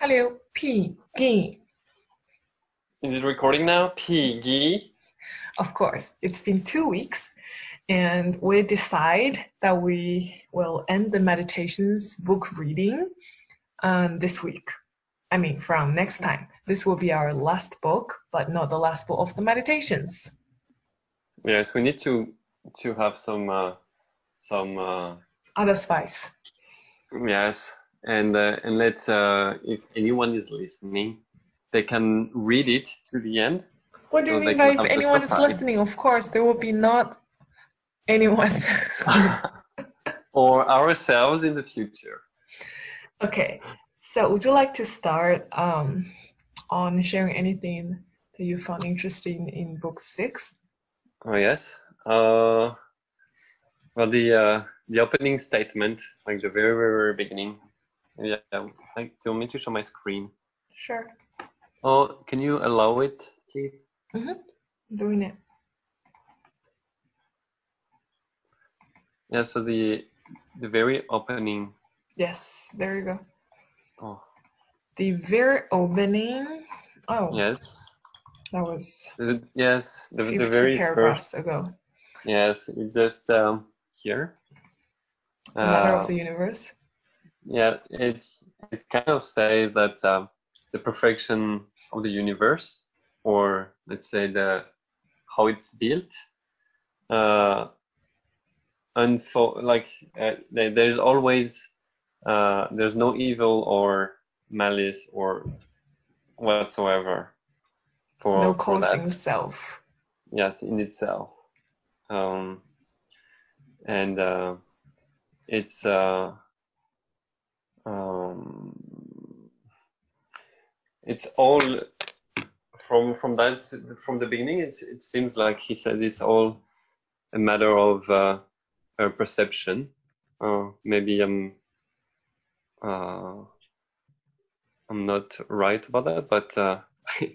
Hello, Piggy. Is it recording now? Piggy. Of course, it's been two weeks, and we decide that we will end the meditations book reading um, this week. I mean, from next time. This will be our last book, but not the last book of the meditations. Yes, we need to to have some uh, some uh, Other spice. yes, and uh, and let uh, if anyone is listening, they can read it to the end. What do you So mean by if anyone is listening? Of course, there will be not anyone. or ourselves in the future. okay, so would you like to start um, on sharing anything that you found interesting in book six? Oh yes. Uh, well, the uh, the opening statement, like the very very, very beginning. Yeah. Like, do you want me to show my screen? Sure, Oh, can you allow it, please? doing it. Yeah. So the the very opening. Yes, there you go. Oh, The very opening. Oh, yes. that was The- yes. The, the 50 very paragraphs first. ago. Yes. Just um, here. Matter Uh, of the universe. Yeah. It's it kind of say that um, the perfection of the universe, or let's say the how it's built, uh, and for like uh, there's always uh, there's no evil or malice or whatsoever for, no causing self. yes in itself um, and uh, it's uh, um, it's all from from that from the beginning it seems like he said it's all a matter of uh, perception uh, maybe I'm uh, I'm not right about that but uh,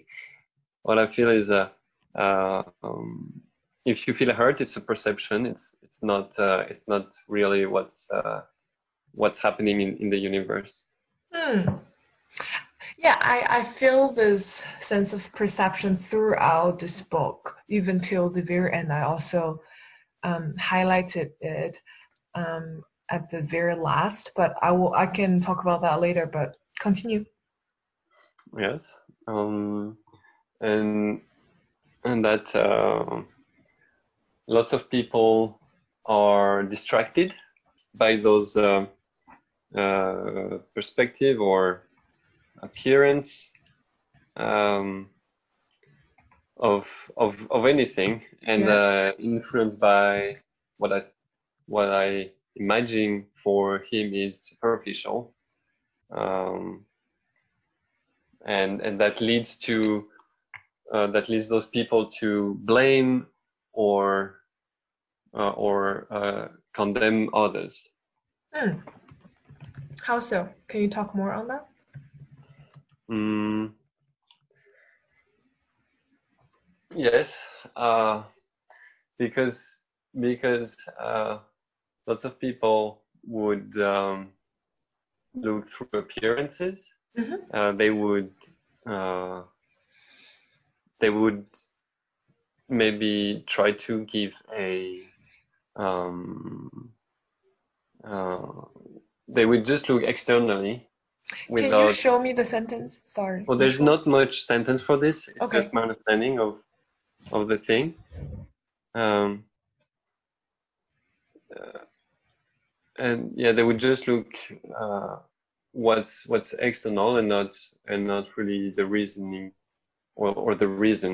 what I feel is uh, uh, um, if you feel hurt, it's a perception. It's it's not it's not really what's what's happening in, in the universe. Hmm. Yeah, I, I feel this sense of perception throughout this book, even till the very end. I also um, highlighted it um, at the very last, but I will I can talk about that later. But continue. Yes, um, and and that uh, lots of people are distracted by those uh, uh, perspective or appearance um, of of of anything, and Yeah. uh, influenced by what I what I imagine for him is superficial. Um, and and that leads to uh, that leads those people to blame or uh, or uh, condemn others. Hmm. How so? Can you talk more on that? Mm. Yes, uh, because because uh, lots of people would um, look through appearances. Mhm. Uh, they would uh, they would maybe try to give a um, uh, they would just look externally Can you show me the sentence? Sorry. well, there's not much sentence for this. It's Okay. just my understanding of of the thing. Um, uh, and yeah, they would just look uh, what's what's external and not and not really the reasoning or or the reason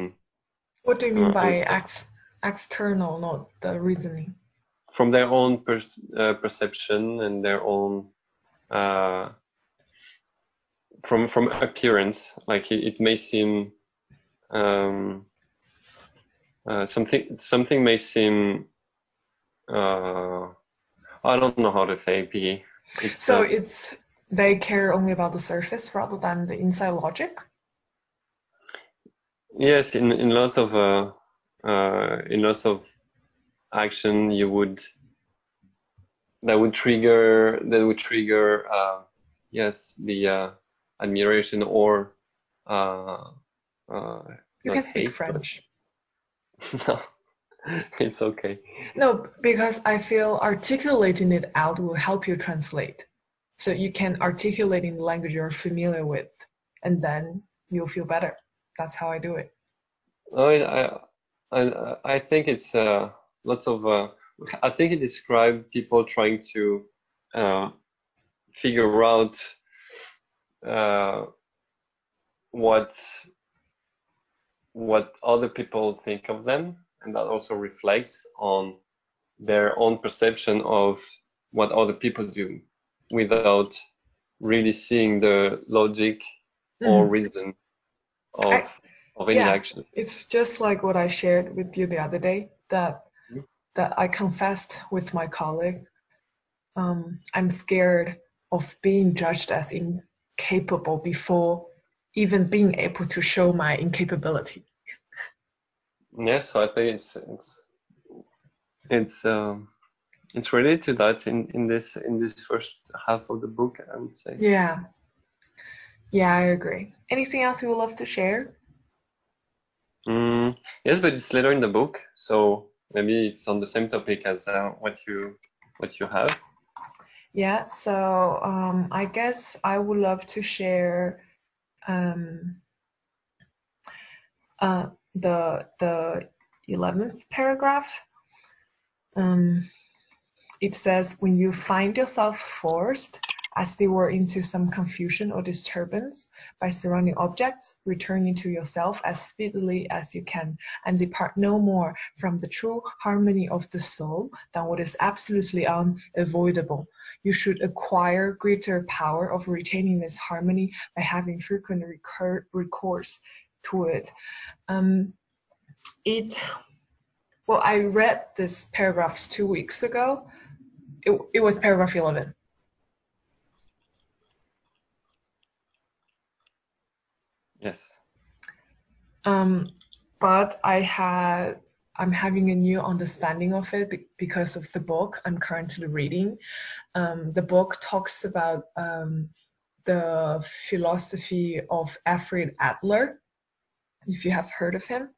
What do you mean Uh, by ex- external, not the reasoning? from their own per, uh, perception and their own uh, from from appearance like it, it may seem um, uh, something something may seem uh, I don't know how to say P. It's So uh, it's they care only about the surface rather than the inside logic. yes in in lots of uh, uh, in lots of action you would that would trigger that would trigger uh, yes the uh, admiration or uh, uh, you can speak hate, but- French. no, it's okay. No, because I feel articulating it out will help you translate. So you can articulate in the language you're familiar with, and then you'll feel better. That's how I do it. Oh, I, I, I think it's uh, lots of. I think it describes people trying to uh, figure out uh, what what other people think of them, and that also reflects on their own perception of what other people do, without really seeing the logic or Mhm. reason of I- of any yeah. action. It's just like what I shared with you the other day that. That I confessed with my colleague. Um, I'm scared of being judged as incapable before even being able to show my incapability. Yes, so I think it's it's it's um, it's related to that in, in this in this first half of the book, I would say. Yeah. Yeah, I agree. Anything else you would love to share? Mm, yes, but it's later in the book, so maybe it's on the same topic as uh, what you what you have. Yeah, so um, I guess I would love to share um, uh, the the eleventh paragraph. Um, it says, "When you find yourself forced, as they were, into some confusion or disturbance by surrounding objects, return into yourself as speedily as you can, and depart no more from the true harmony of the soul than what is absolutely unavoidable." you should acquire greater power of retaining this harmony by having frequent recur- recourse to it. Um, it, well, I read this paragraphs two weeks ago. It, it was paragraph 11. Yes. Um, but I had, I'm having a new understanding of it because of the book I'm currently reading. Um, the book talks about um, the philosophy of Alfred Adler, if you have heard of him.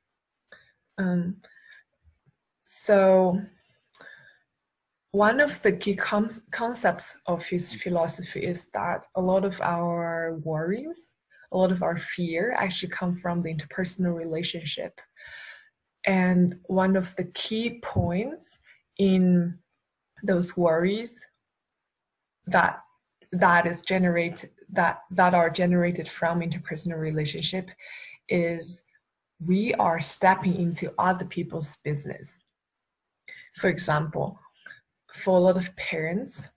Um, so, one of the key con- concepts of his philosophy is that a lot of our worries, a lot of our fear actually come from the interpersonal relationship. And one of the key points in those worries that that is generate that that are generated from interpersonal relationship is we are stepping into other people's business. For example, for a lot of parents,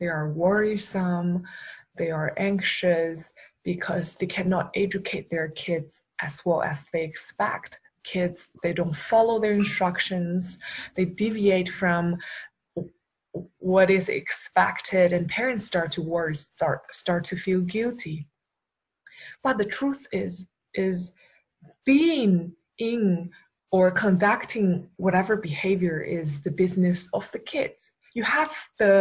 they are worrisome, they are anxious because they cannot educate their kids as well as they expect. Kids, they don't follow their instructions, they deviate from what is expected and parents start to worry start start to feel guilty. But the truth is is being in or conducting whatever behavior is the business of the kids you have the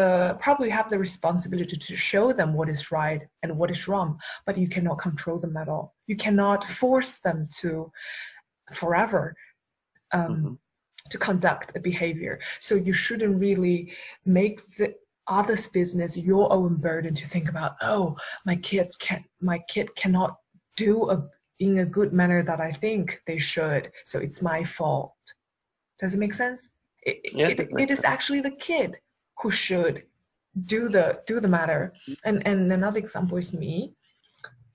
probably have the responsibility to show them what is right and what is wrong but you cannot control them at all. You cannot force them to forever um, Mhm. to conduct a behavior. So you shouldn't really make the other's business your own burden to think about oh my kids can my kid cannot do a in a good manner that i think they should so it's my fault. Does it make sense? It, Yes, it, it it is sense. actually the kid who should do the do the matter. And and another example is me.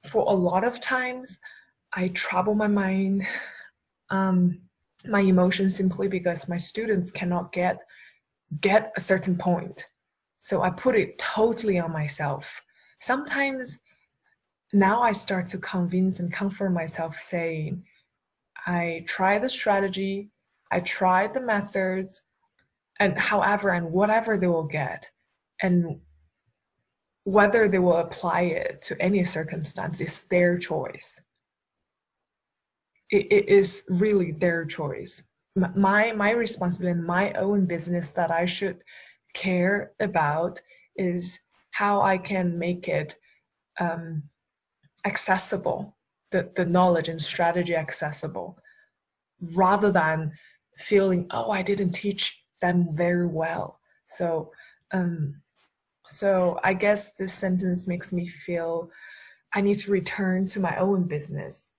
For a lot of times i trouble my mind um my emotions simply because my students cannot get get a certain point. So i put it totally on myself. Sometimes now i start to convince and comfort myself saying i try the strategy. I tried the methods and however and whatever they will get and whether they will apply it to any circumstance is their choice. It, it is really their choice. My my responsibility and my own business that i should care about is how i can make it um, accessible, the, the knowledge and strategy accessible, rather than feeling, oh, I didn't teach them very well. So, um, so I guess this sentence makes me feel I need to return to my own business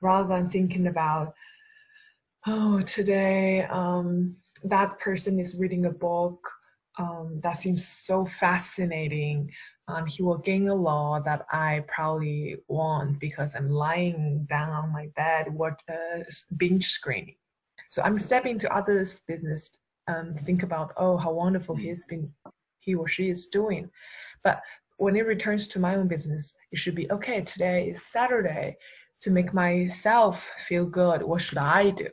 rather than thinking about, oh, today um, that person is reading a book um, that seems so fascinating. And he will gain a law that I probably won't because I'm lying down on my bed, what uh, binge screening. So I'm stepping into others' business and think about, oh, how wonderful he's been, he or she is doing. But when it returns to my own business, it should be okay. Today is Saturday. To make myself feel good, what should I do?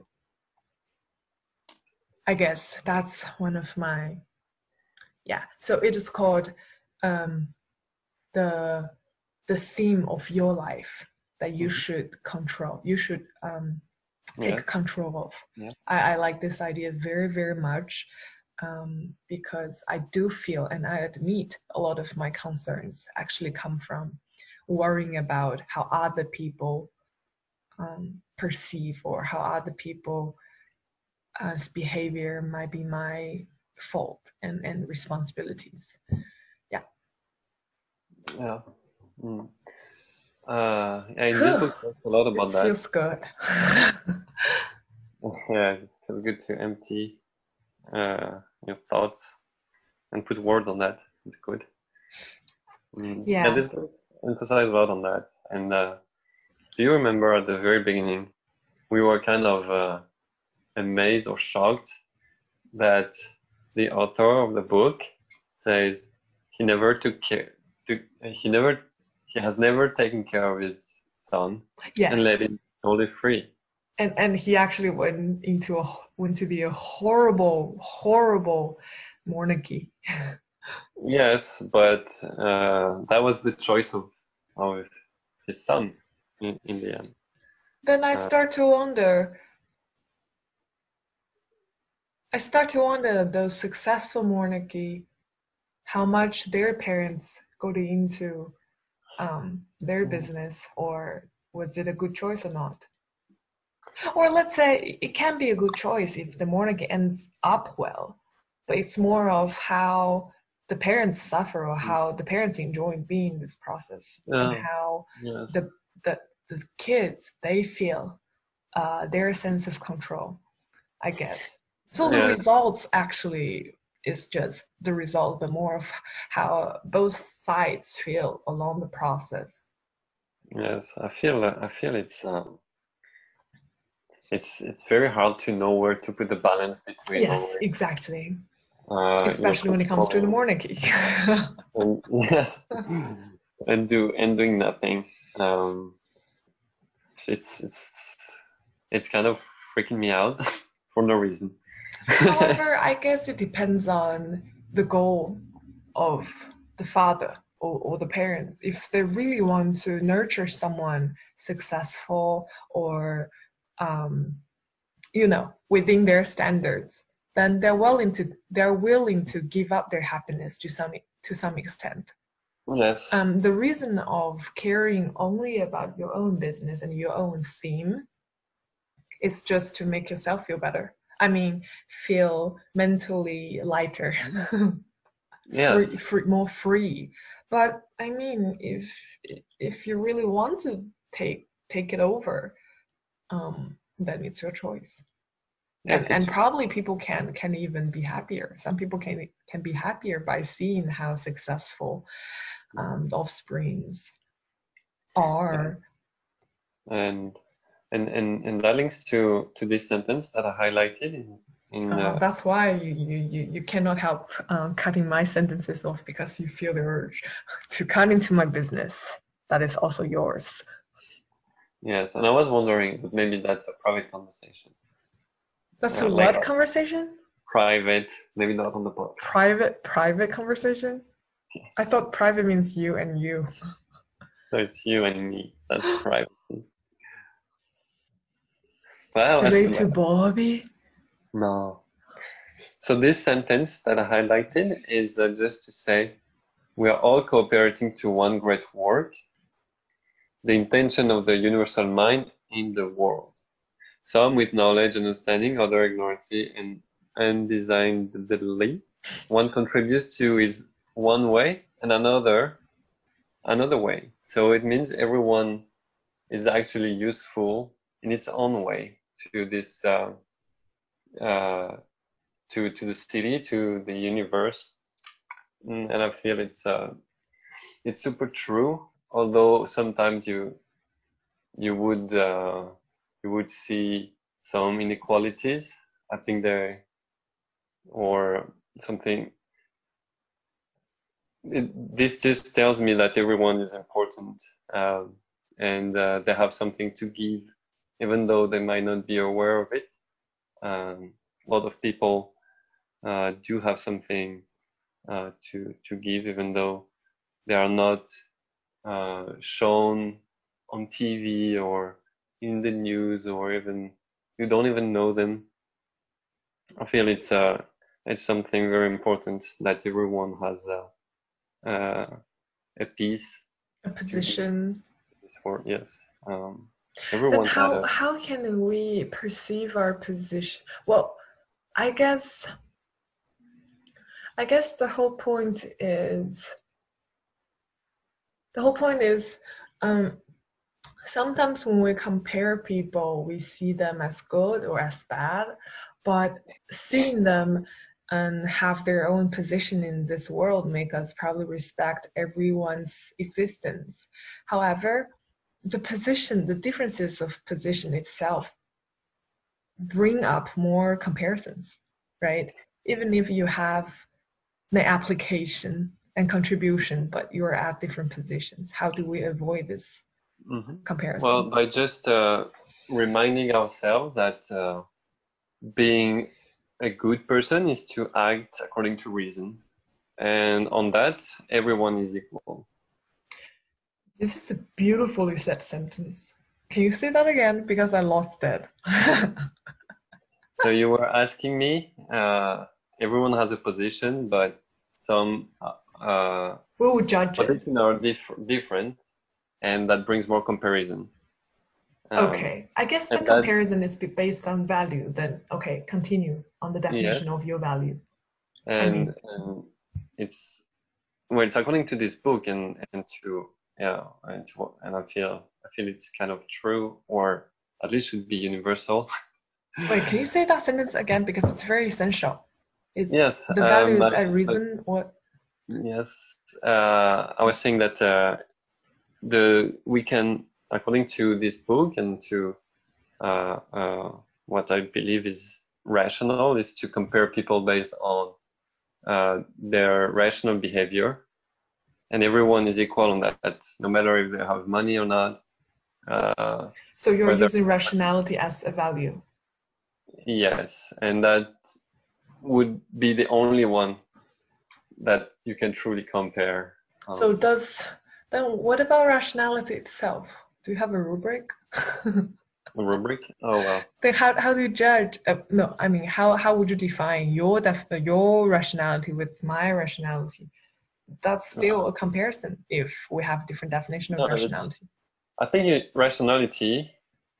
I guess that's one of my yeah. So it is called um, the the theme of your life that you mm-hmm. should control. You should um, take yes. control of. I, I like this idea very very much um, because I do feel and I admit a lot of my concerns actually come from worrying about how other people um, perceive or how other people as behavior might be my fault and, and responsibilities. Yeah. Yeah. Mm. Uh, this book, a lot about this that. Feels good. yeah, it feels good to empty uh, your thoughts and put words on that. It's good. Mm. Yeah. yeah. This book emphasizes a lot on that. And uh, do you remember at the very beginning, we were kind of uh, amazed or shocked that the author of the book says he never took care. To, he never. He has never taken care of his son yes. and let him totally free. And and he actually went into a went to be a horrible, horrible monarchy. yes, but uh, that was the choice of of his son in, in the end. Then I uh, start to wonder I start to wonder those successful monarchy, how much their parents got into um, their business, or was it a good choice or not? Or let's say it can be a good choice if the monarchy ends up well, but it's more of how the parents suffer or how the parents enjoy being in this process yeah. and how yes. the, the the kids they feel uh, their sense of control, I guess. So the results actually is just the result, but more of how both sides feel along the process. Yes, I feel I feel it's um, it's it's very hard to know where to put the balance between. Yes, exactly. Uh, Especially when it comes to the monarchy. and, yes, and do and doing nothing. Um, it's it's it's kind of freaking me out for no reason. However, I guess it depends on the goal of the father or, or the parents. If they really want to nurture someone successful or, um, you know, within their standards, then they're willing to they're willing to give up their happiness to some to some extent. Yes. Um, the reason of caring only about your own business and your own theme is just to make yourself feel better. I mean, feel mentally lighter, yes. free, free, more free. But I mean, if if you really want to take take it over, um, then it's your choice. Yes, and, and probably people can can even be happier. Some people can can be happier by seeing how successful um, offsprings are. And and and and that links to to this sentence that I highlighted in. in uh, uh, that's why you, you, you cannot help um, cutting my sentences off because you feel the urge to cut into my business that is also yours. Yes, and I was wondering, but maybe that's a private conversation. That's uh, a like what conversation? Private, maybe not on the podcast. Private, private conversation. I thought private means you and you. So it's you and me. That's private. Well, Relate to Bobby? No. So this sentence that I highlighted is uh, just to say we are all cooperating to one great work the intention of the universal mind in the world. Some with knowledge and understanding, other ignorantly and undesignedly. One contributes to is one way and another another way. So it means everyone is actually useful in its own way to this uh, uh, to to the city, to the universe, mm, and I feel it's uh, it's super true. Although sometimes you you would uh, you would see some inequalities. I think there or something. It, this just tells me that everyone is important um, and uh, they have something to give, even though they might not be aware of it. Um, a lot of people uh, do have something uh, to to give, even though they are not uh, shown on TV or in the news, or even you don't even know them. I feel it's uh, it's something very important that everyone has a, uh, a piece, a position. For yes, um, everyone. How how can we perceive our position? Well, I guess I guess the whole point is the whole point is um, sometimes when we compare people, we see them as good or as bad, but seeing them and have their own position in this world make us probably respect everyone's existence. However, the position, the differences of position itself bring up more comparisons, right? Even if you have the application and contribution, but you're at different positions. How do we avoid this mm-hmm. comparison? Well, by just uh, reminding ourselves that uh, being a good person is to act according to reason. And on that, everyone is equal. This is a beautifully said sentence. Can you say that again? Because I lost it. so you were asking me, uh, everyone has a position, but some uh, we will judge positions are diff- different, and that brings more comparison. Um, okay, I guess the comparison that, is based on value. Then okay, continue on the definition of your value. And, and it's well, it's according to this book, and and to yeah, and and I feel I feel it's kind of true, or at least should be universal. Wait, can you say that sentence again because it's very essential. It's yes, the values um, is a reason. What? Yes, uh, I was saying that uh, the we can, according to this book and to uh, uh what I believe is rational, is to compare people based on uh, their rational behavior, and everyone is equal on that, no matter if they have money or not. Uh, so you're using rationality as a value. Yes, and that would be the only one that you can truly compare. Um, so does then what about rationality itself? Do you have a rubric? a rubric? Oh well. Then how how do you judge? Uh, no, I mean how how would you define your def- your rationality with my rationality? That's still a comparison if we have different definition of no, rationality. I think rationality,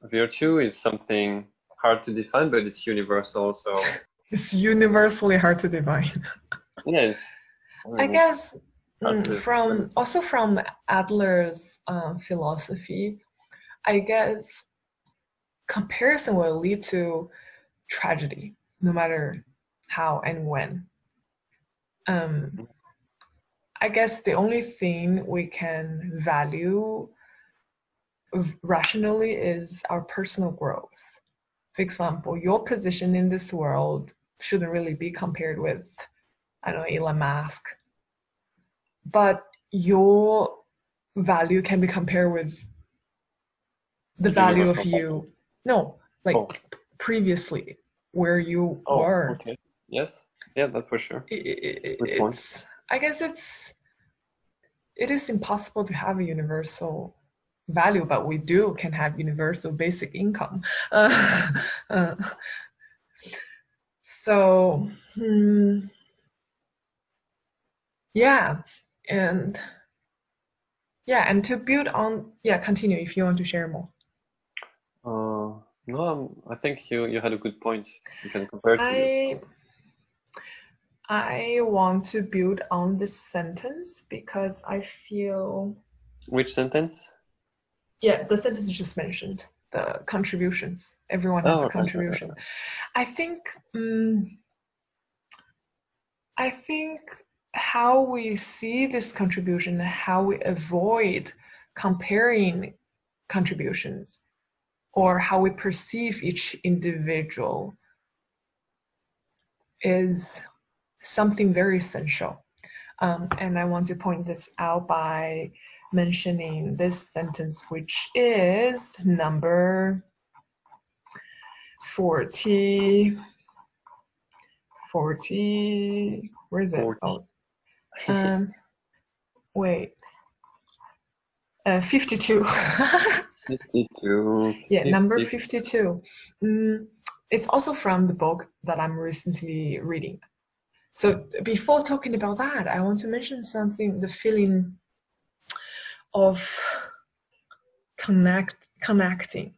virtue, is something hard to define, but it's universal. So it's universally hard to define. yes. I guess mm, from also from Adler's um, philosophy, I guess comparison will lead to tragedy, no matter how and when. Um, I guess the only thing we can value rationally is our personal growth. For example, your position in this world shouldn't really be compared with, I don't know, Elon Musk. But your value can be compared with the value of you. No, like oh. previously where you oh, were. Okay. Yes. Yeah, that's for sure. It, it, it's, I guess it's it is impossible to have a universal value, but we do can have universal basic income. Uh, uh, so hmm, yeah and yeah, and to build on, yeah, continue if you want to share more. Uh, no, um, I think you you had a good point. You can compare to I yourself. I want to build on this sentence because I feel Which sentence? yeah, the sentence you just mentioned, the contributions. Everyone has Oh, a right, right, right, contribution. I think um, I think how we see this contribution, and how we avoid comparing contributions, or how we perceive each individual is something very essential. Um, and I want to point this out by mentioning this sentence, which is number 40. 40. Where is it? 40. Oh, um, wait. Uh, 52. 52. yeah, number 52. Mm, it's also from the book that I'm recently reading. So before talking about that, I want to mention something the feeling of connect connecting.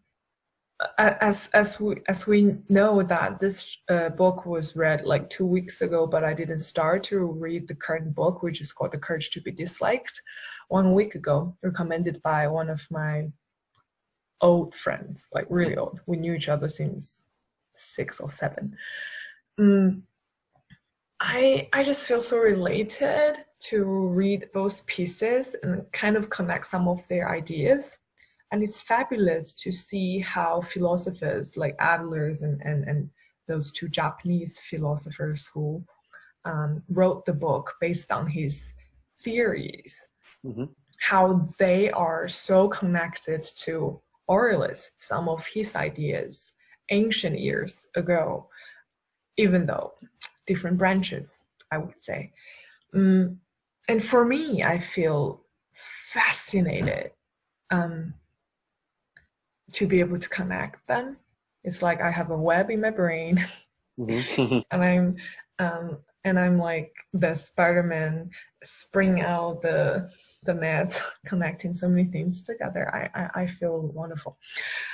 As as we as we know that this uh, book was read like two weeks ago but i didn't start to read the current book which is called the courage to be disliked one week ago recommended by one of my old friends like really old. We knew each other since six or seven. Mm, i i just feel so related to read those pieces and kind of connect some of their ideas and it's fabulous to see how philosophers like Adler's and, and, and those two Japanese philosophers who um, wrote the book based on his theories, Mhm. how they are so connected to Aurelius, some of his ideas ancient years ago, even though different branches, I would say. Mm, and for me, I feel fascinated um, to be able to connect them. It's like I have a web in my brain, Mhm. and I'm um, and I'm like the Spider-Man spring out the the net, connecting so many things together. I, I I feel wonderful.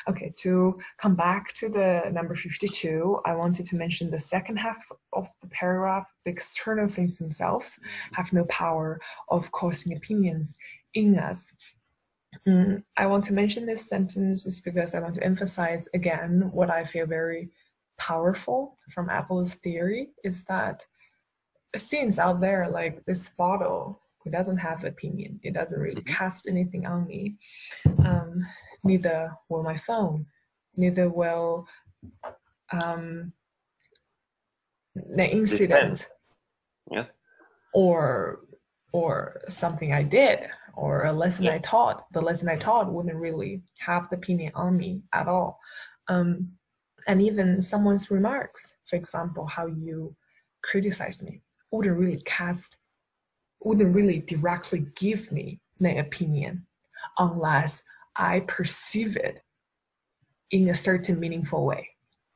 Okay, to come back to the number 52, I wanted to mention the second half of the paragraph. The external things themselves have no power of causing opinions in us. Mm, I want to mention this sentence is because I want to emphasize again what I feel very powerful from Adler's theory is that things out there like this bottle, doesn't have opinion. It doesn't really Mhm. cast anything on me. Um, neither will my phone. Neither will um, the incident yes. or or something I did or a lesson Yeah. I taught. The lesson I taught wouldn't really have the opinion on me at all. Um, and even someone's remarks, for example, how you criticize me, wouldn't really cast, wouldn't really directly give me an opinion unless I perceive it in a certain meaningful way.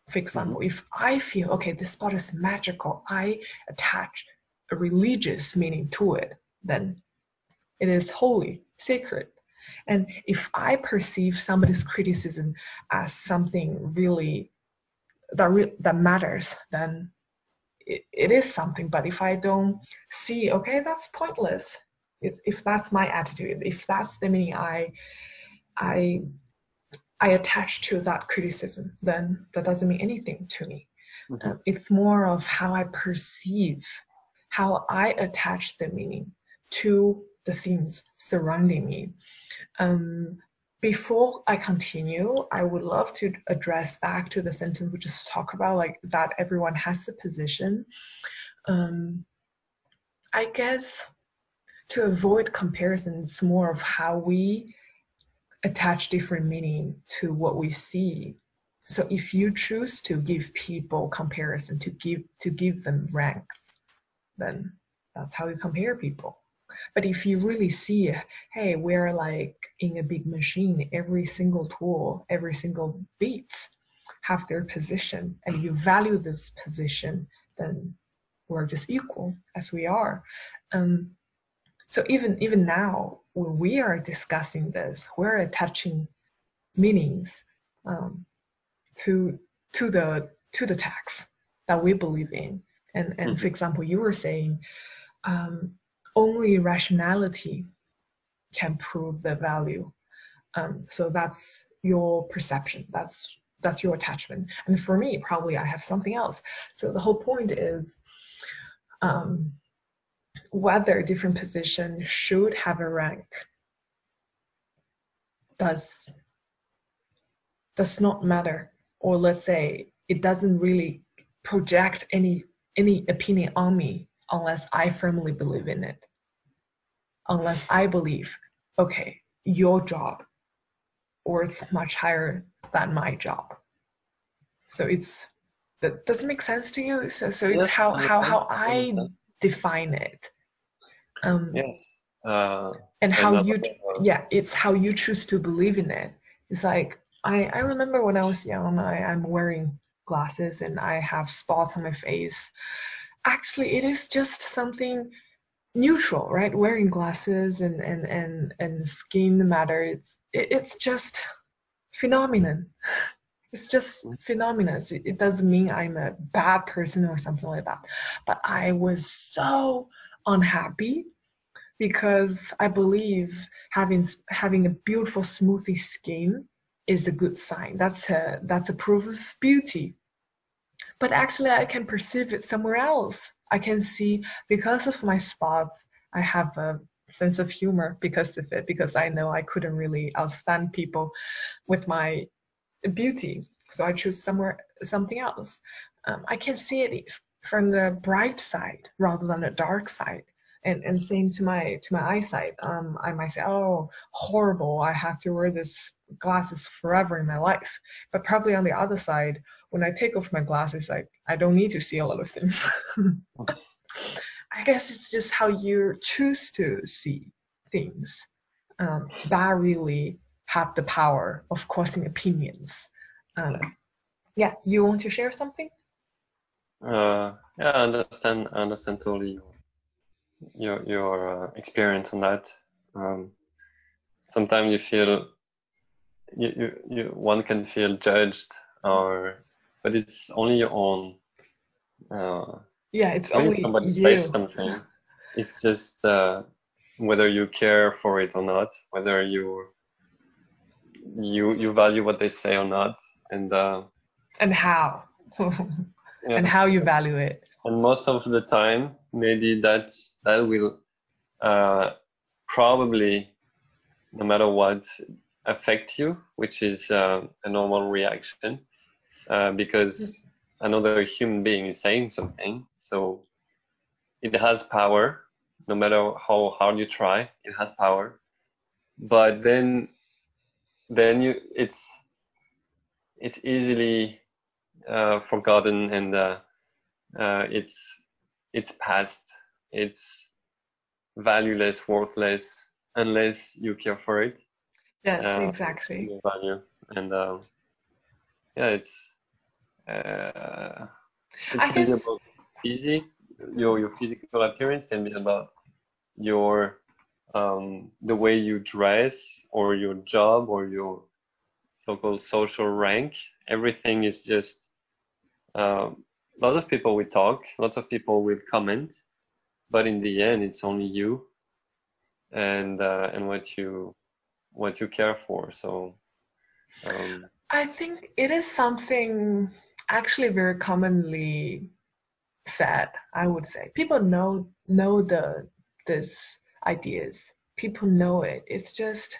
For example, if I feel, okay, this spot is magical, I attach a religious meaning to it, then it is holy, sacred. And if I perceive somebody's criticism as something really that re- that matters, then it, it is something. But if I don't see, okay, that's pointless. If, if that's my attitude, if that's the meaning I I I attach to that criticism, then that doesn't mean anything to me. Mhm. Uh, it's more of how I perceive, how I attach the meaning to the things surrounding me. Um, before I continue, I would love to address back to the sentence we just talked about, like that everyone has a position. Um, I guess to avoid comparison, it's more of how we attach different meaning to what we see. So if you choose to give people comparison, to give to give them ranks, then that's how you compare people. But if you really see, hey, we're like in a big machine, every single tool, every single beats have their position, and you value this position, then we're just equal as we are. Um, so even even now when we are discussing this we're attaching meanings um, to to the to the text that we believe in and and mm-hmm. for example you were saying um, only rationality can prove the value. Um, so that's your perception. That's that's your attachment. And for me probably i have something else. So the whole point is um, whether different position should have a rank does does not matter. Or let's say it doesn't really project any any opinion on me unless i firmly believe in it. Unless i believe okay your job worth much higher than my job. So it's that doesn't make sense to you? So so it's yes, how how how i define it. Um yes uh, and how you yeah it's how you choose to believe in it. It's like i i remember when i was young i i'm wearing glasses and i have spots on my face actually it is just something neutral right wearing glasses and and and and skin matter it's it, it's just phenomenon it's just mm. phenomenon it, it doesn't mean i'm a bad person or something like that but i was so unhappy because I believe having having a beautiful smoothie skin is a good sign. That's a that's a proof of beauty. But actually, I can perceive it somewhere else. I can see because of my spots, I have a sense of humor because of it. Because I know I couldn't really outstand people with my beauty, so I choose somewhere something else. Um, I can see it from the bright side rather than the dark side and and same to my to my eyesight um i might say oh horrible i have to wear this glasses forever in my life but probably on the other side when i take off my glasses like i don't need to see a lot of things. I guess it's just how you choose to see things um, that really have the power of causing opinions. Um, yeah you want to share something? Uh, yeah i understand i understand totally your your uh, experience on that. Um, sometimes you feel you, you, you one can feel judged or but it's only your own uh, yeah it's only somebody you. says something it's just uh, whether you care for it or not whether you you you value what they say or not and uh, and how yeah. and how you value it and most of the time maybe that that will uh, probably no matter what affect you which is uh, a normal reaction uh, because another human being is saying something so it has power no matter how hard you try it has power. But then then you it's it's easily uh, forgotten and uh, uh, it's it's past. It's valueless worthless unless you care for it. Yes uh, exactly. value. And uh, yeah it's uh, it I can guess... be about easy your your physical appearance can be about your um, the way you dress or your job or your so-called social rank everything is just um, lots of people will talk, lots of people will comment, but in the end, it's only you and uh, and what you what you care for. So um, I think it is something actually very commonly said. I would say people know know the this ideas. People know it. It's just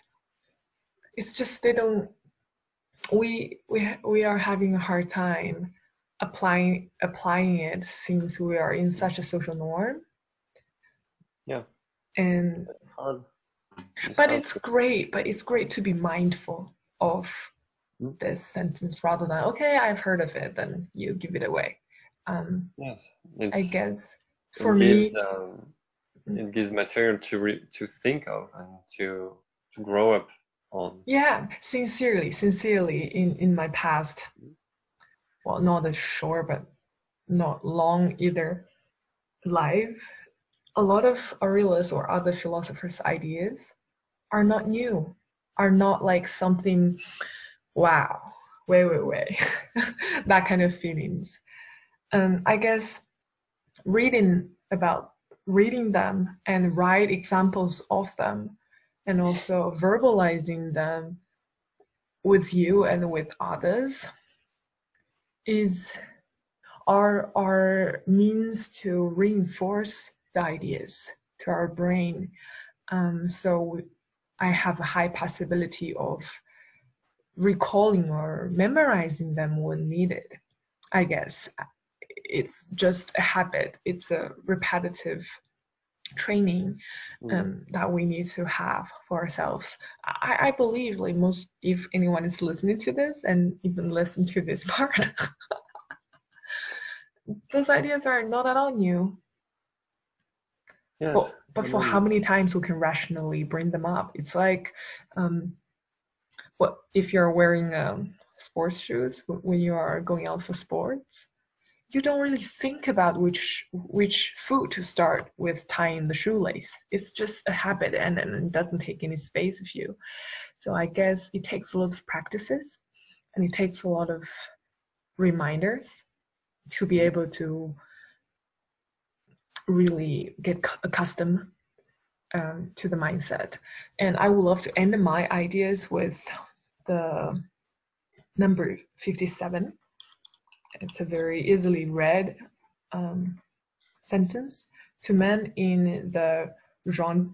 it's just they don't. We we we are having a hard time applying applying it since we are in such a social norm. Yeah. And it's hard. It's but hard it's great, but it's great to be mindful of. This sentence rather than okay, I've heard of it, then you give it away. Um, yes, I guess for me, gives, um, it gives material to re- to think of and to to grow up on. Yeah, sincerely, sincerely, in in my past, well, not as short, but not long either, live, a lot of Aurelius or other philosophers' ideas are not new, are not like something, wow, way, way, way, that kind of feelings. Um, I guess reading about reading them and write examples of them and also verbalizing them with you and with others is our our means to reinforce the ideas to our brain. Um, so i have a high possibility of recalling or memorizing them when needed i guess it's just a habit it's a repetitive training mm. um, mm. that we need to have for ourselves I, I believe like most if anyone is listening to this and even listen to this part those ideas are not at all new yes. but, but for how many times we can rationally bring them up it's like um, what if you're wearing um, sports shoes when you are going out for sports you don't really think about which which foot to start with tying the shoelace. It's just a habit and, and it doesn't take any space of you. So I guess it takes a lot of practices and it takes a lot of reminders to be able to really get accustomed um, to the mindset. And I would love to end my ideas with the number 57 it's a very easily read um, sentence to men in the Jean.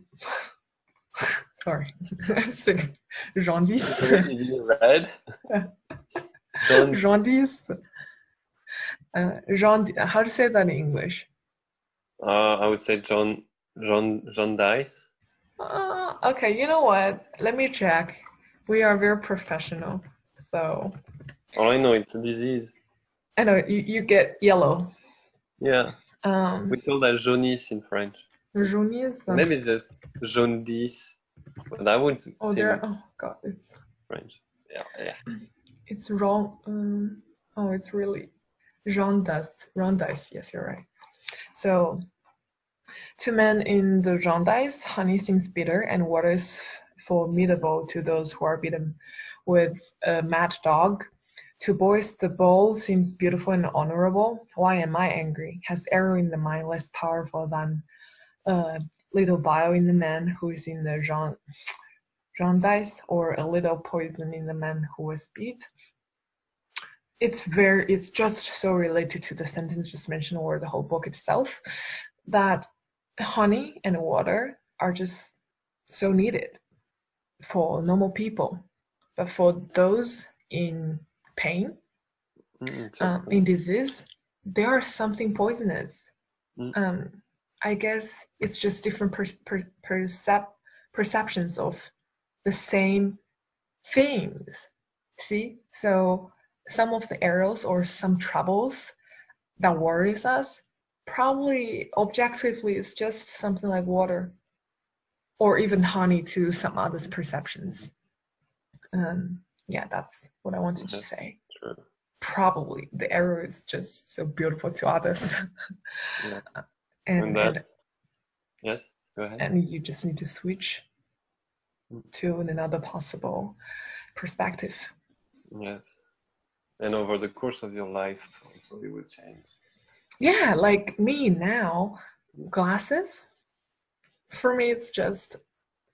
Sorry, I'm speaking jaundice. Red. jaundice. Uh, Jean, how to say that in English? Uh, I would say John, John, John Dice. Uh, okay, you know what? Let me check. We are very professional, so. All I know it's a disease. I know you, you get yellow. Yeah. Um, we call that jaunisse in French. Jaunisse. Maybe it's just jaundice, but I would. Oh, there. Oh God, it's French. Yeah, yeah. It's wrong. Um, oh, it's really jaundice. Jaundice. Yes, you're right. So, two men in the jaundice, honey seems bitter, and water is formidable to those who are beaten With a mad dog, to boys, the bowl seems beautiful and honorable. Why am I angry? Has arrow in the mind less powerful than a little bile in the man who is in the Jean, jaundice, or a little poison in the man who was beat? It's very, it's just so related to the sentence just mentioned or the whole book itself that honey and water are just so needed for normal people. But for those in pain, mm, um, in disease, there are something poisonous. Mm. Um, I guess it's just different per, per, percep- perceptions of the same things. See, so some of the errors or some troubles that worries us probably objectively is just something like water or even honey to some others' perceptions. Um, yeah, that's what I wanted to say. True. Probably the arrow is just so beautiful to others. yeah. and, and, and, yes, go ahead. And you just need to switch to another possible perspective. Yes. And over the course of your life, also it would change. Yeah, like me now, glasses. For me, it's just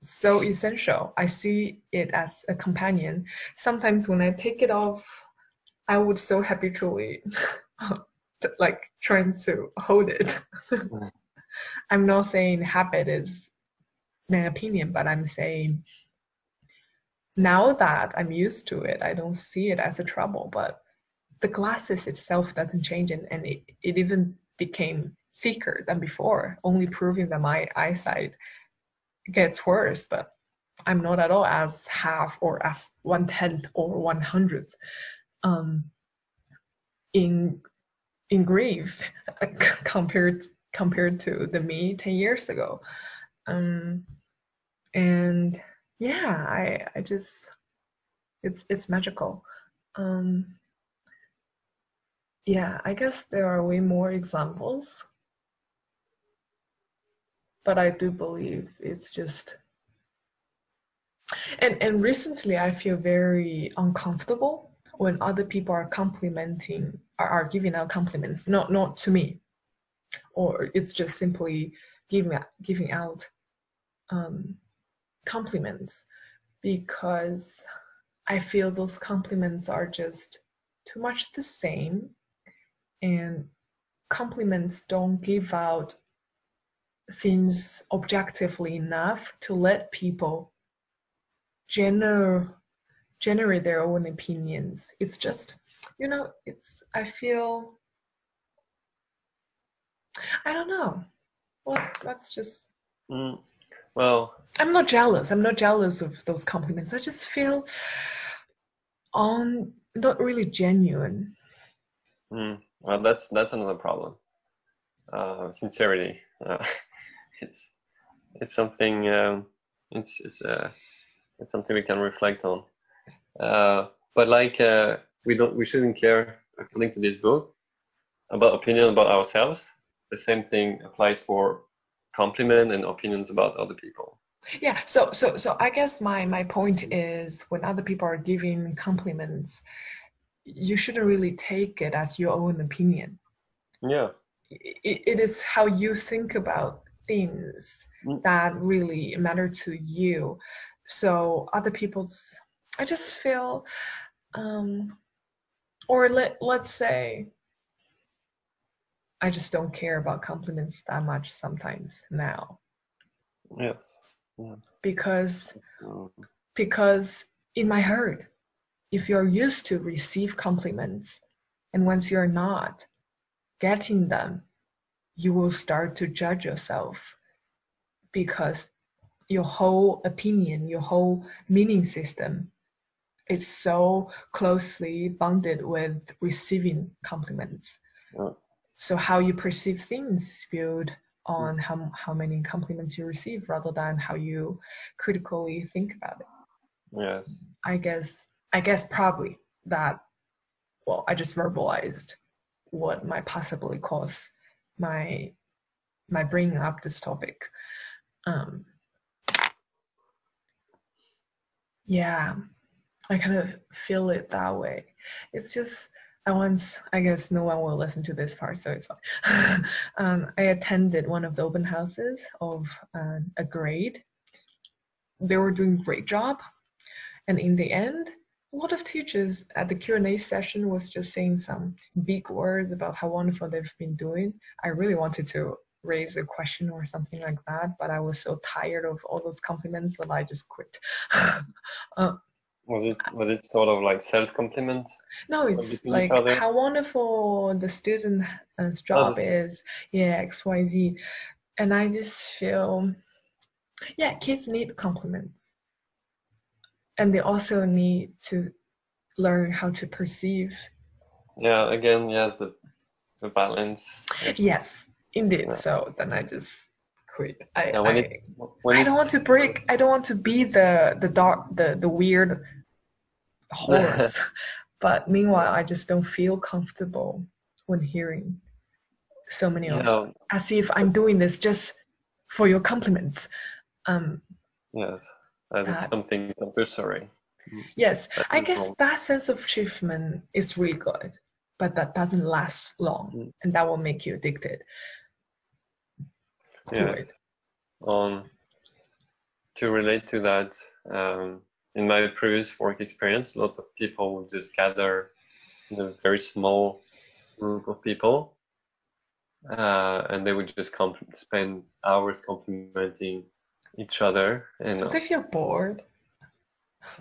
so essential. I see it as a companion. Sometimes when I take it off, I would so habitually like trying to hold it. I'm not saying habit is my opinion, but I'm saying now that I'm used to it, I don't see it as a trouble. But the glasses itself doesn't change, and, and it, it even became thicker than before, only proving that my eyesight gets worse, but I'm not at all as half or as one tenth or one hundredth um, in engraved compared compared to the me 10 years ago. Um, and yeah i i just it's it's magical. Um, yeah i guess there are way more examples but I do believe it's just and and recently I feel very uncomfortable when other people are complimenting are, are giving out compliments, not not to me, or it's just simply giving giving out um, compliments because I feel those compliments are just too much the same, and compliments don't give out things objectively enough to let people gener- generate their own opinions. It's just, you know, it's, I feel, I don't know. Well, that's just. Mm, well, I'm not jealous. I'm not jealous of those compliments. I just feel on not really genuine. Mm, well, that's that's another problem. Uh, sincerity. Uh, it's it's something. Um, it's it's uh, it's something we can reflect on. Uh, but like uh, we don't, we shouldn't care, according to this book, about opinion about ourselves. The same thing applies for compliment and opinions about other people. Yeah. So so so I guess my my point is when other people are giving compliments, you shouldn't really take it as your own opinion. Yeah. it, it is how you think about things Mm. that really matter to you so other people's i just feel um or let let's say i just don't care about compliments that much sometimes now Yes. Yeah. because Mm. because in my heart if you're used to receive compliments and once you're not getting them you will start to judge yourself because your whole opinion your whole meaning system is so closely bonded with receiving compliments. So how you perceive things is built on how, how many compliments you receive rather than how you critically think about it. Yes. I guess I guess probably that well I just verbalized what might possibly cause my my bringing up this topic. Um yeah, I kind of feel it that way. It's just I once I guess no one will listen to this part, so it's fine. um, I attended one of the open houses of uh, a grade. They were doing great job and in the end, a lot of teachers at the Q&A session was just saying some big words about how wonderful they've been doing. I really wanted to raise a question or something like that, but I was so tired of all those compliments that I just quit. uh, Was it was it sort of like self compliment? no, it's like how wonderful the student's job is. Yeah, XYZ. And I just feel, yeah, kids need compliments. And they also need to learn how to perceive. Yeah. Again, yeah. The the balance. Yes, indeed. Yeah. So then I just quit. I, Yeah, when I, it's when I don't want to break. I don't want to be the the dark the the weird horse. but meanwhile, I just don't feel comfortable when hearing so many of know, as if I'm doing this just for your compliments. Um, yes, as That- something compulsory. yes, That I guess wrong. that sense of achievement is really good, but that doesn't last long, Mm. and that will make you addicted to Yes. it. Um, to relate to that, um, in my previous work experience, lots of people would just gather in a very small group of people, uh, and they would just comp- spend hours complimenting each other. And Do they feel bored,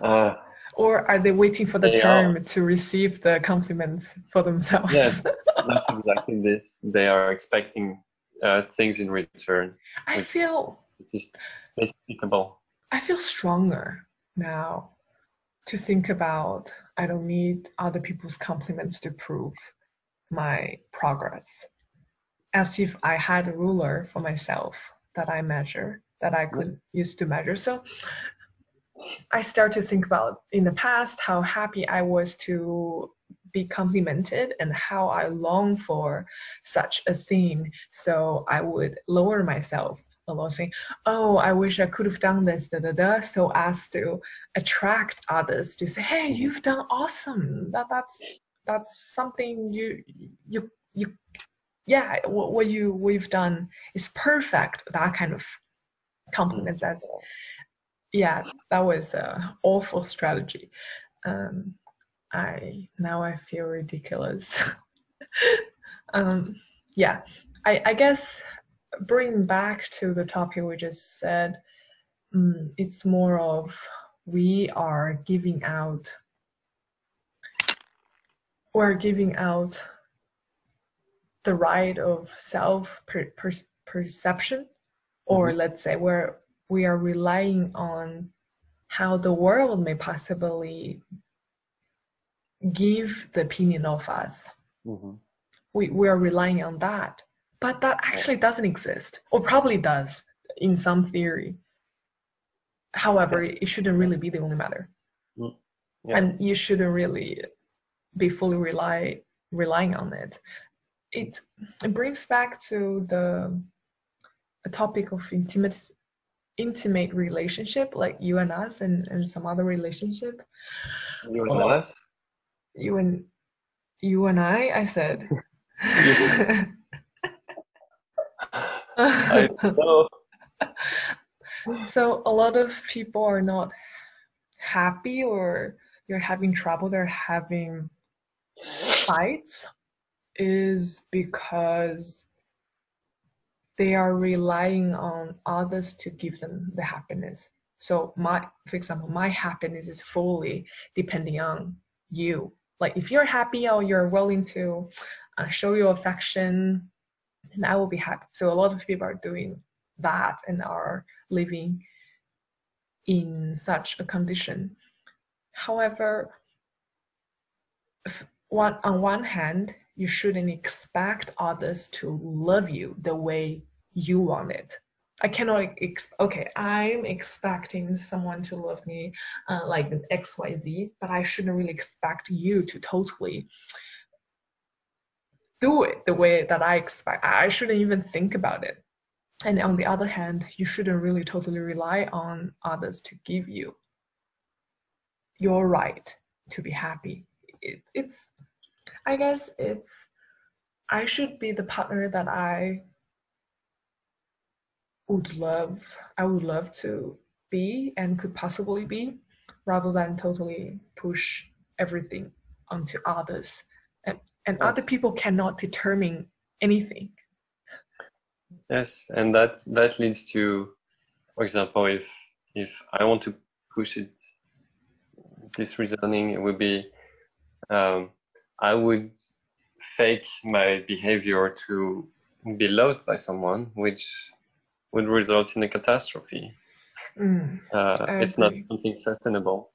uh, or are they waiting for the term to receive the compliments for themselves? Yes. that's exactly this. They are expecting uh, things in return, I feel is despicable. I feel stronger now to think about I don't need other people's compliments to prove my progress. As if I had a ruler for myself that I measure, that I could use to measure. So I start to think about in the past how happy I was to be complimented and how I long for such a thing. So I would lower myself a lot saying, "Oh, I wish I could have done this, da da da," so as to attract others to say, "Hey, you've done awesome. That that's that's something you you you yeah what, what you we've done is perfect." That kind of compliments as yeah, that was an awful strategy. Um, I now I feel ridiculous. um, yeah, I, I guess bring back to the topic we just said, um, it's more of we are giving out, we're giving out the right of self per, per, perception, or mm-hmm. let's say we're we are relying on how the world may possibly give the opinion of us. Mm-hmm. We, we are relying on that. But that actually doesn't exist, or probably does in some theory. However, it shouldn't really be the only matter. Mm. Yes. And you shouldn't really be fully rely relying on it. It, it brings back to the, the topic of intimate intimate relationship like you and us and, and some other relationship. You and oh, us? You and you and i i said. I know. so a lot of people are not happy or they're having trouble they're having fights is because they are relying on others to give them the happiness. So my, for example, my happiness is fully depending on you. Like if you're happy or you're willing to uh, show your affection, and I will be happy. So a lot of people are doing that and are living in such a condition. However, one, on one hand, you shouldn't expect others to love you the way you want it. I cannot, ex- okay, I'm expecting someone to love me uh, like an XYZ, but I shouldn't really expect you to totally do it the way that I expect. I shouldn't even think about it. And on the other hand, you shouldn't really totally rely on others to give you your right to be happy. It, it's I guess it's I should be the partner that I would love I would love to be and could possibly be rather than totally push everything onto others and, and yes. other people cannot determine anything yes and that that leads to for example if if i want to push it this reasoning it would be um, I would fake my behavior to be loved by someone, which would result in a catastrophe. Mm, uh, it's not something sustainable.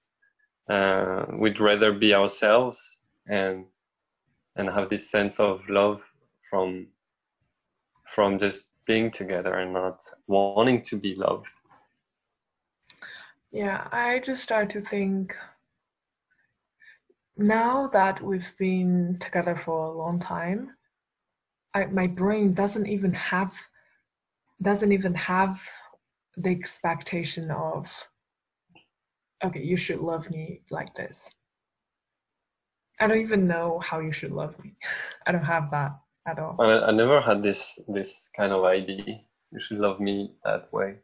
Uh, we'd rather be ourselves and and have this sense of love from from just being together and not wanting to be loved. Yeah, I just start to think now that we've been together for a long time, I, my brain doesn't even have doesn't even have the expectation of okay you should love me like this. I don't even know how you should love me. I don't have that at all. I, I never had this this kind of idea you should love me that way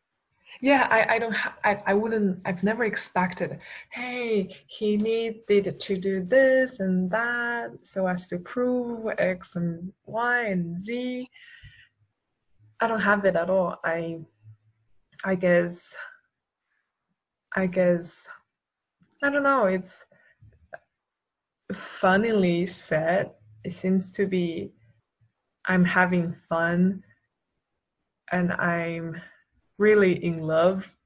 yeah i i don't ha- I, I wouldn't i've never expected hey he needed to do this and that so as to prove x and y and z. I don't have it at all. I i guess i guess i don't know it's funnily said it seems to be i'm having fun and i'm really in love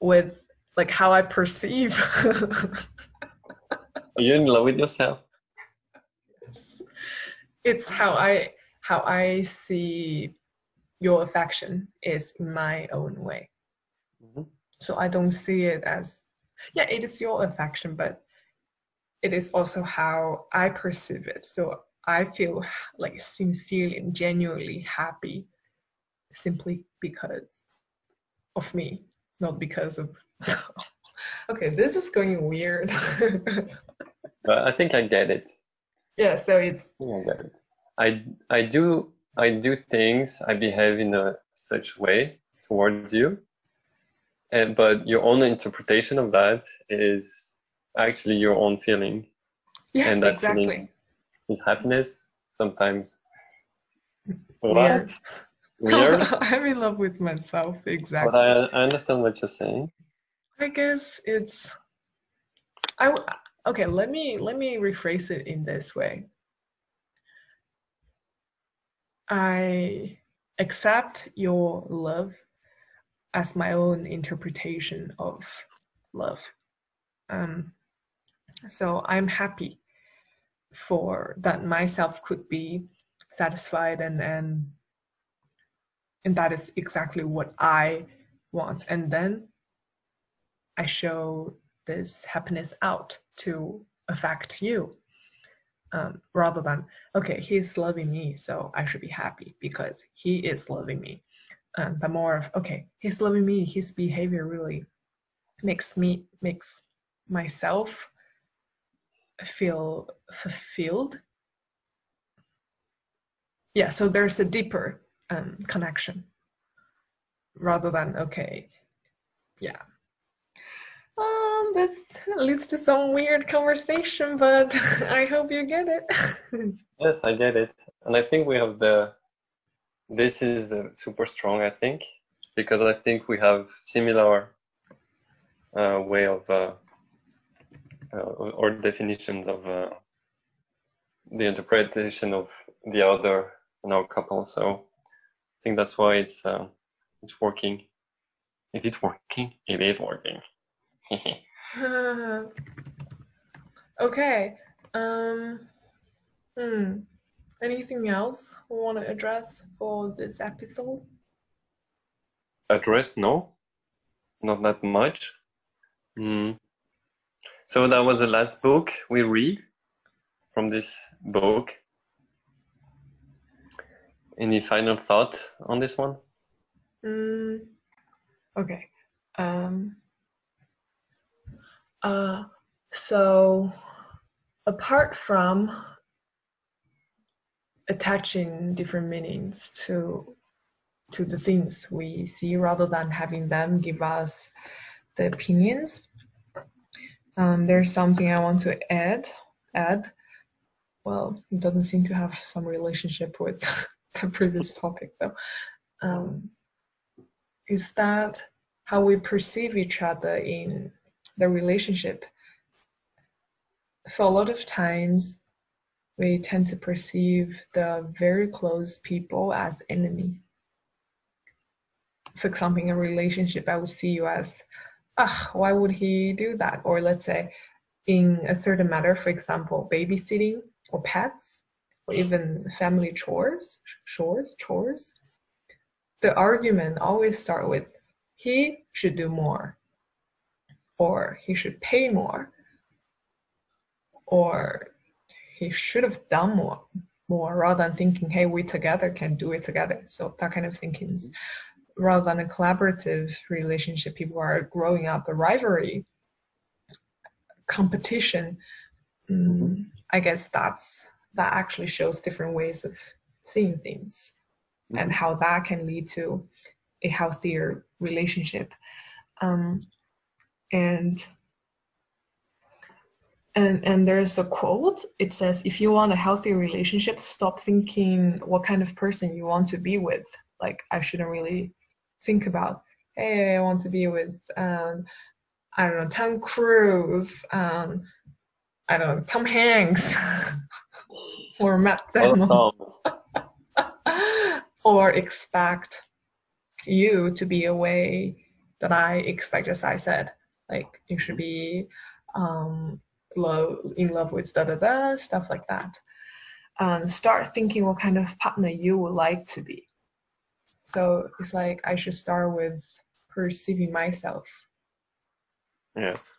with like how I perceive. Are you in love with yourself? It's, it's how I how I see your affection is in my own way. Mm-hmm. So I don't see it as yeah, it is your affection, but it is also how I perceive it. So I feel like sincerely and genuinely happy simply because of me, not because of. okay, this is going weird. but uh, I think I get it. Yeah, so it's. I get it. I I do I do things. I behave in a such way towards you, and but your own interpretation of that is actually your own feeling. Yes, and that exactly. feeling is happiness sometimes. Weird. Weird. I'm in love with myself, exactly. But I, I understand what you're saying. I guess it's I okay, let me let me rephrase it in this way. I accept your love as my own interpretation of love. Um, so I'm happy for that myself could be satisfied and and and that is exactly what I want. And then I show this happiness out to affect you. Um, rather than, okay, he's loving me, so I should be happy because he is loving me. Um, but more of, okay, he's loving me, his behavior really makes me, makes myself feel fulfilled. Yeah, so there's a deeper um, connection rather than, okay, yeah, um, this leads to some weird conversation, but I hope you get it. Yes, I get it, and I think we have the. This is uh, super strong, I think, because I think we have similar uh, way of uh, uh, or definitions of uh, the interpretation of the other in our couple. So think that's why it's uh, it's working. Is it working? It is working. okay. Um. Hmm. Anything else we want to address for this episode? Address? No, not that much. Hmm. So that was the last book we read from this book. Any final thought on this one? Mm, okay. Um, uh, so, apart from attaching different meanings to to the things we see, rather than having them give us the opinions, um, there's something I want to add. Add. Well, it doesn't seem to have some relationship with the previous topic, though. Um, is that how we perceive each other in the relationship? For a lot of times, we tend to perceive the very close people as enemy. For example, in a relationship, I would see you as, ah, why would he do that? Or let's say, in a certain matter, for example, babysitting or pets, or even family chores, chores, chores. The argument always start with, he should do more, or he should pay more, or he should have done more, more rather than thinking, hey, we together can do it together. So that kind of thinking is rather than a collaborative relationship, people are growing up a rivalry, competition. Mm, I guess that's that actually shows different ways of seeing things and how that can lead to a healthier relationship. Um, and and and there's a quote. It says if you want a healthy relationship stop thinking what kind of person you want to be with. Like i shouldn't really think about hey i want to be with um i don't know tom cruise um i don't know tom hanks or matt damon. or expect you to be a way that i expect as i said like you should be um love in love with da da da stuff like that. And start thinking what kind of partner you would like to be. So it's like i should start with perceiving myself. Yes.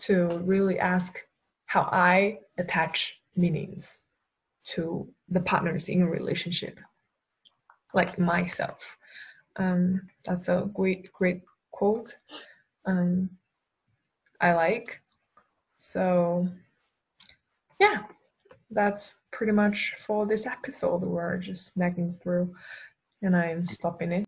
to really ask how i attach meanings to the partners in a relationship like myself. Um, that's a great, great quote. Um, I like. So, yeah, that's pretty much for this episode. We're just nagging through, and I'm stopping it.